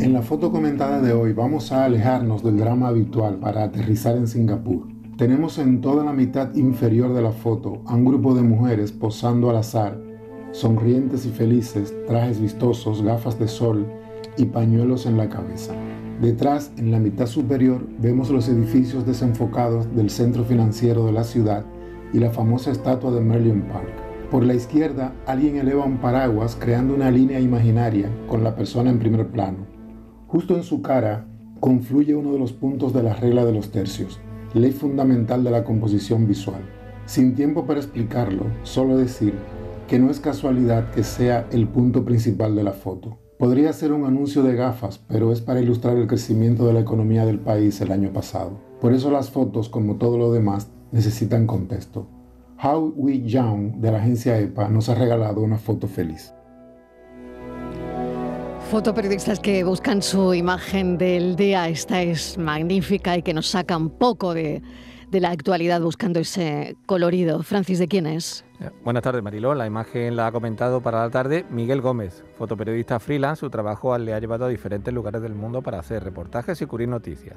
En la foto comentada de hoy vamos a alejarnos del drama habitual para aterrizar en Singapur. Tenemos en toda la mitad inferior de la foto a un grupo de mujeres posando al azar, sonrientes y felices, trajes vistosos, gafas de sol y pañuelos en la cabeza. Detrás, en la mitad superior, vemos los edificios desenfocados del centro financiero de la ciudad y la famosa estatua de Merlion Park. Por la izquierda, alguien eleva un paraguas creando una línea imaginaria con la persona en primer plano. Justo en su cara confluye uno de los puntos de la regla de los tercios, ley fundamental de la composición visual. Sin tiempo para explicarlo, solo decir que no es casualidad que sea el punto principal de la foto. Podría ser un anuncio de gafas, pero es para ilustrar el crecimiento de la economía del país el año pasado. Por eso las fotos, como todo lo demás, necesitan contexto. How We Young de la agencia EPA nos ha regalado una foto feliz. Fotoperiodistas que buscan su imagen del día. Esta es magnífica y que nos saca un poco de, la actualidad buscando ese colorido. Francis, ¿de quién es? Eh, buenas tardes, Mariló. La imagen la ha comentado para la tarde Miguel Gómez, fotoperiodista freelance. Su trabajo le ha llevado a diferentes lugares del mundo para hacer reportajes y cubrir noticias.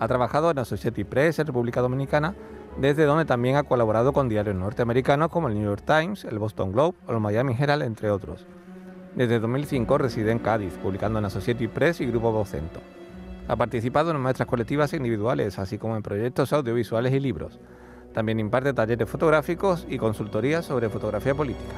Ha trabajado en Associated Press en República Dominicana, desde donde también ha colaborado con diarios norteamericanos como el New York Times, el Boston Globe o el Miami Herald, entre otros. Desde 2005 reside en Cádiz, publicando en Associated Press y Grupo Vocento. Ha participado en muestras colectivas e individuales, así como en proyectos audiovisuales y libros. También imparte talleres fotográficos y consultorías sobre fotografía política.